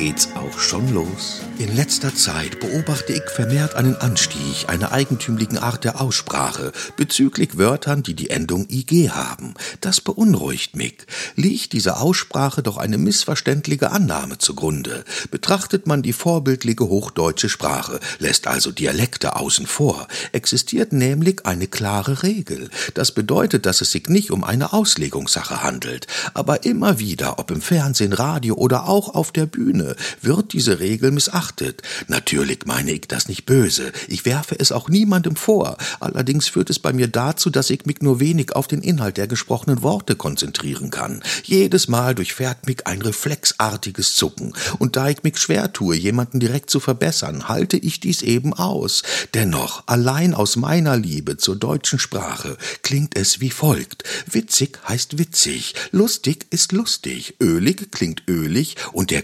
geht's auch schon los. In letzter Zeit beobachte ich vermehrt einen Anstieg einer eigentümlichen Art der Aussprache bezüglich Wörtern, die die Endung IG haben. Das beunruhigt mich. Liegt dieser Aussprache doch eine missverständliche Annahme zugrunde. Betrachtet man die vorbildliche hochdeutsche Sprache, lässt also Dialekte außen vor, existiert nämlich eine klare Regel. Das bedeutet, dass es sich nicht um eine Auslegungssache handelt. Aber immer wieder, ob im Fernsehen, Radio oder auch auf der Bühne, wird diese Regel missachtet. Natürlich meine ich das nicht böse. Ich werfe es auch niemandem vor. Allerdings führt es bei mir dazu, dass ich mich nur wenig auf den Inhalt der gesprochenen Worte konzentrieren kann. Jedes Mal durchfährt mich ein reflexartiges Zucken. Und da ich mich schwer tue, jemanden direkt zu verbessern, halte ich dies eben aus. Dennoch, allein aus meiner Liebe zur deutschen Sprache klingt es wie folgt. Witzig heißt witzig, lustig ist lustig, ölig klingt ölig und der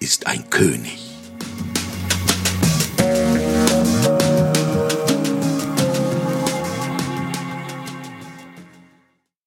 Ist ein König.